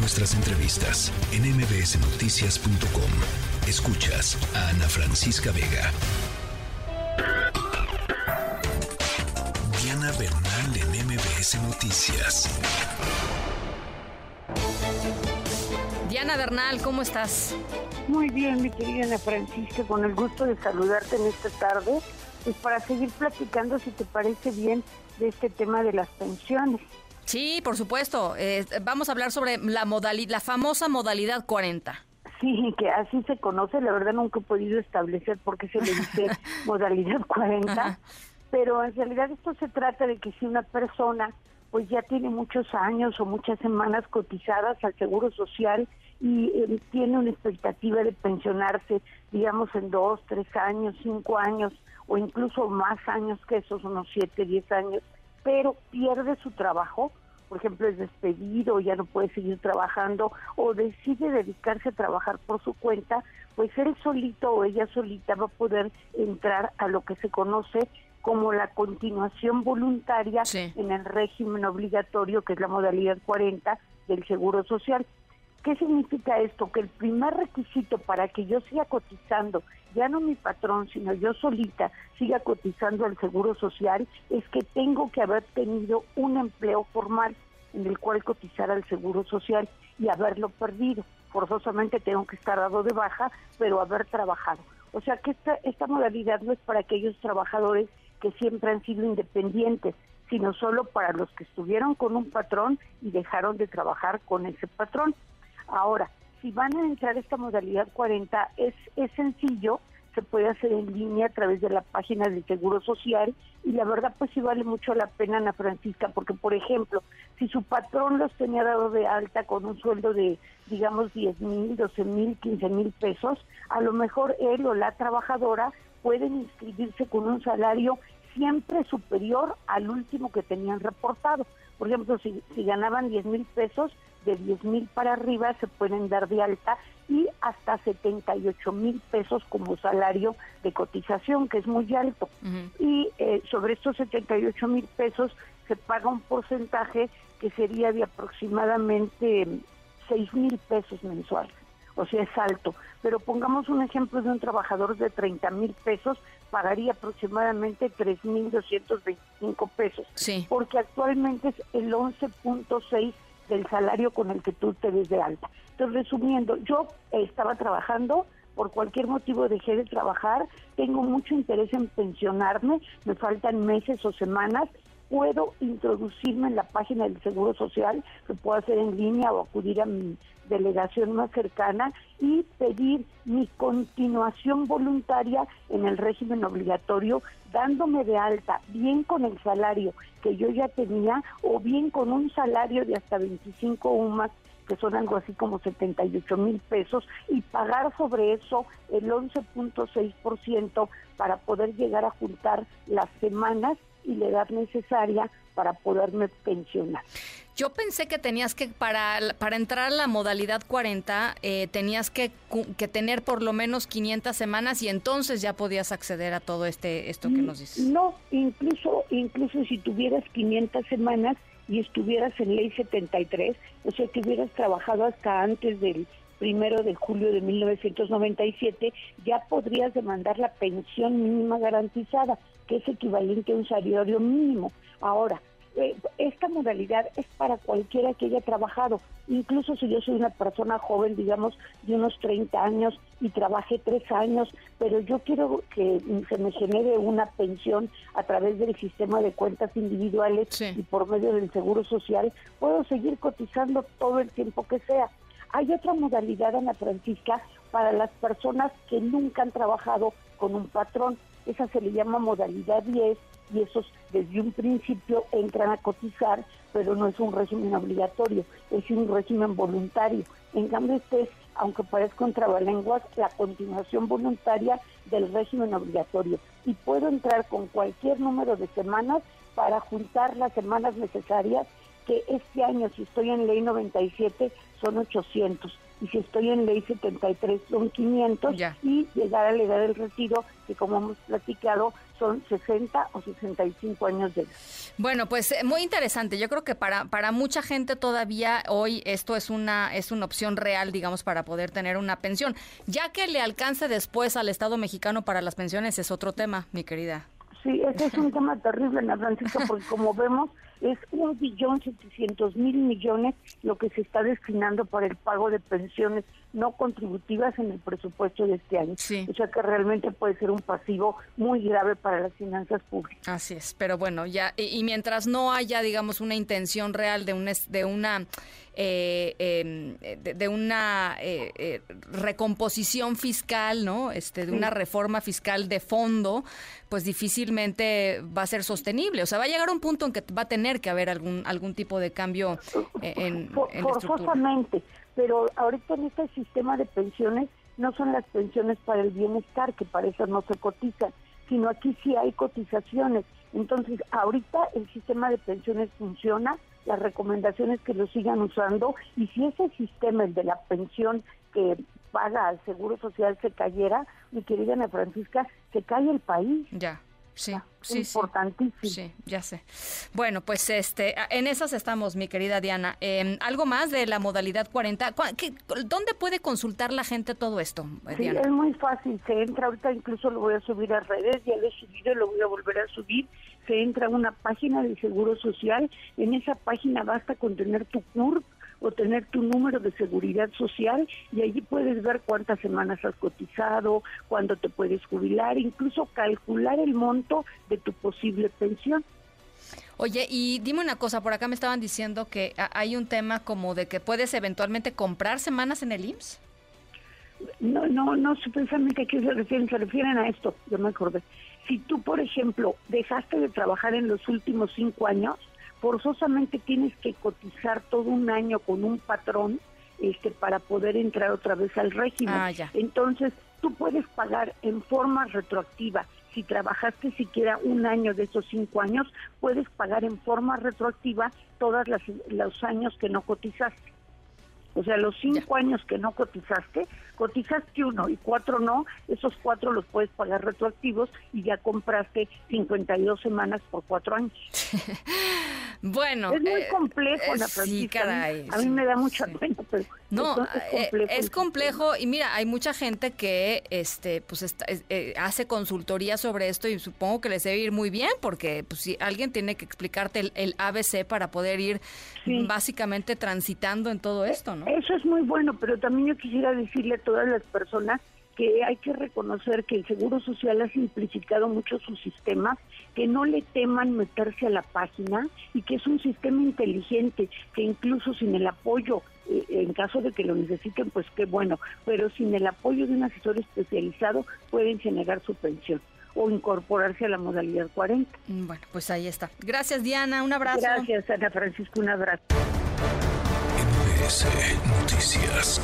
nuestras entrevistas en mbsnoticias.com. Escuchas a Ana Francisca Vega. Diana Bernal en MBS Noticias. Diana Bernal, ¿cómo estás? Muy bien, mi querida Ana Francisca, con el gusto de saludarte en esta tarde, pues para seguir platicando, si te parece bien, de este tema de las pensiones. Sí, por supuesto. Eh, vamos a hablar sobre la modalidad, la famosa modalidad 40. Sí, que así se conoce. La verdad nunca he podido establecer por qué se le dice modalidad 40. Pero en realidad esto se trata de que si una persona pues ya tiene muchos años o muchas semanas cotizadas al Seguro Social y eh, tiene una expectativa de pensionarse, digamos, en dos, tres años, cinco años o incluso más años que esos, unos siete, diez años, pero pierde su trabajo, por ejemplo, es despedido, ya no puede seguir trabajando o decide dedicarse a trabajar por su cuenta, pues él solito o ella solita va a poder entrar a lo que se conoce como la continuación voluntaria en el régimen obligatorio, que es la modalidad 40 del Seguro Social. ¿Qué significa esto? Que el primer requisito para que yo siga cotizando, ya no mi patrón, sino yo solita siga cotizando al Seguro Social, es que tengo que haber tenido un empleo formal en el cual cotizar al Seguro Social y haberlo perdido. Forzosamente tengo que estar dado de baja, pero haber trabajado. O sea que esta, esta modalidad no es para aquellos trabajadores que siempre han sido independientes, sino solo para los que estuvieron con un patrón y dejaron de trabajar con ese patrón. Ahora, si van a entrar a esta modalidad 40, es, es sencillo, se puede hacer en línea a través de la página del Seguro Social y la verdad pues sí vale mucho la pena Ana Francisca porque por ejemplo si su patrón los tenía dado de alta con un sueldo de digamos 10 mil, 12 mil, 15 mil pesos a lo mejor él o la trabajadora pueden inscribirse con un salario siempre superior al último que tenían reportado. Por ejemplo, si, si ganaban 10 mil pesos, de 10 mil para arriba se pueden dar de alta y hasta 78 mil pesos como salario de cotización, que es muy alto. Y eh, sobre estos 78 mil pesos se paga un porcentaje que sería de aproximadamente 6 mil pesos mensuales. O sea, es alto. Pero pongamos un ejemplo de un trabajador de 30 mil pesos, pagaría aproximadamente 3.225 pesos. Sí. Porque actualmente es el 11.6 del salario con el que tú te des de alta. Entonces, resumiendo, yo estaba trabajando, por cualquier motivo dejé de trabajar, tengo mucho interés en pensionarme, me faltan meses o semanas, puedo introducirme en la página del Seguro Social, que puedo hacer en línea o acudir a mi delegación más cercana y pedir mi continuación voluntaria en el régimen obligatorio, dándome de alta bien con el salario que yo ya tenía o bien con un salario de hasta 25 UMAS que son algo así como 78 mil pesos, y pagar sobre eso el 11.6% para poder llegar a juntar las semanas y la edad necesaria para poderme pensionar. Yo pensé que tenías que, para, para entrar a la modalidad 40, eh, tenías que, que, tener por lo menos 500 semanas y entonces ya podías acceder a todo este esto que nos dices. No, incluso, incluso si tuvieras 500 semanas y estuvieras en ley 73, o sea, que hubieras trabajado hasta antes del primero de julio de 1997, ya podrías demandar la pensión mínima garantizada, que es equivalente a un salario mínimo. Ahora, eh, esta modalidad es para cualquiera que haya trabajado, incluso si yo soy una persona joven, digamos, de unos 30 años y trabajé tres años, pero yo quiero que se me genere una pensión a través del sistema de cuentas individuales y por medio del Seguro Social, puedo seguir cotizando todo el tiempo que sea. Hay otra modalidad, Ana Francisca, para las personas que nunca han trabajado con un patrón. Esa se le llama modalidad 10 y esos desde un principio entran a cotizar, pero no es un régimen obligatorio, es un régimen voluntario. En cambio, este es, aunque parezca un trabalenguas, la continuación voluntaria del régimen obligatorio. Y puedo entrar con cualquier número de semanas para juntar las semanas necesarias, que este año, si estoy en ley 97, son 800. Y si estoy en ley 73 son 500 y llegar a la edad del retiro, que como hemos platicado son 60 o 65 años de edad. Bueno, pues eh, muy interesante. Yo creo que para, para mucha gente todavía hoy esto es una, es una opción real, digamos, para poder tener una pensión. Ya que le alcance después al Estado mexicano para las pensiones es otro tema, mi querida. Sí, ese es un tema terrible, Ana Francisca, porque como vemos, es un billón setecientos mil millones lo que se está destinando para el pago de pensiones no contributivas en el presupuesto de este año. O sea que realmente puede ser un pasivo muy grave para las finanzas públicas. Así es, pero bueno, ya y, mientras no haya, digamos, una intención real de, un, de una eh, em, de, una eh, eh, recomposición fiscal, ¿no? Este, de una reforma fiscal de fondo, pues difícilmente va a ser sostenible. O sea, va a llegar un punto en que va a tener que haber algún algún tipo de cambio en, en Forzosamente, pero ahorita en este sistema de pensiones no son las pensiones para el bienestar, que para eso no se cotizan, sino aquí sí hay cotizaciones. Entonces, ahorita el sistema de pensiones funciona, las recomendaciones que lo sigan usando, y si ese sistema, el de la pensión que paga al Seguro Social, se cayera, mi querida Ana Francisca, se cae el país. Ya. Sí, sí, importantísimo. Sí, ya sé. Bueno, pues este, en esas estamos, mi querida Diana. Em, ¿Algo más de la modalidad 40? ¿Dónde puede consultar la gente todo esto, Diana? es muy fácil. Se entra, ahorita incluso lo voy a subir a redes, ya lo he subido, lo voy a volver a subir. Se entra a una página del Seguro Social. En esa página basta con tener tu CURP o tener tu número de seguridad social y allí puedes ver cuántas semanas has cotizado, cuándo te puedes jubilar, incluso calcular el monto de tu posible pensión. Oye, y dime una cosa, por acá me estaban diciendo que hay un tema como de que puedes eventualmente comprar semanas en el IMSS. No, no, no precisamente a qué se refieren, se refieren a esto, yo me acordé. Si tú, por ejemplo, dejaste de trabajar en los últimos cinco años, forzosamente tienes que cotizar todo un año con un patrón este para poder entrar otra vez al régimen. Ah, Entonces, tú puedes pagar en forma retroactiva. Si trabajaste siquiera un año de esos cinco años, puedes pagar en forma retroactiva todos los años que no cotizaste. O sea, los cinco años que no cotizaste, cotizaste uno y cuatro no, esos cuatro los puedes pagar retroactivos y ya compraste 52 semanas por cuatro años. Bueno, es muy eh, complejo, la sí, caray, a mí me da mucha pena, pero no, es complejo, es complejo y mira, hay mucha gente que este pues eh, hace consultoría sobre esto y supongo que les debe ir muy bien porque pues si alguien tiene que explicarte el, ABC para poder ir básicamente transitando en todo esto, ¿no? Eso es muy bueno, pero también yo quisiera decirle a todas las personas que hay que reconocer que el Seguro Social ha simplificado mucho su sistema, que no le teman meterse a la página y que es un sistema inteligente, que incluso sin el apoyo, eh, en caso de que lo necesiten, pues qué bueno, pero sin el apoyo de un asesor especializado pueden generar su pensión o incorporarse a la modalidad 40. Bueno, pues ahí está. Gracias Diana, un abrazo. Gracias Ana Francisco, un abrazo. Noticias.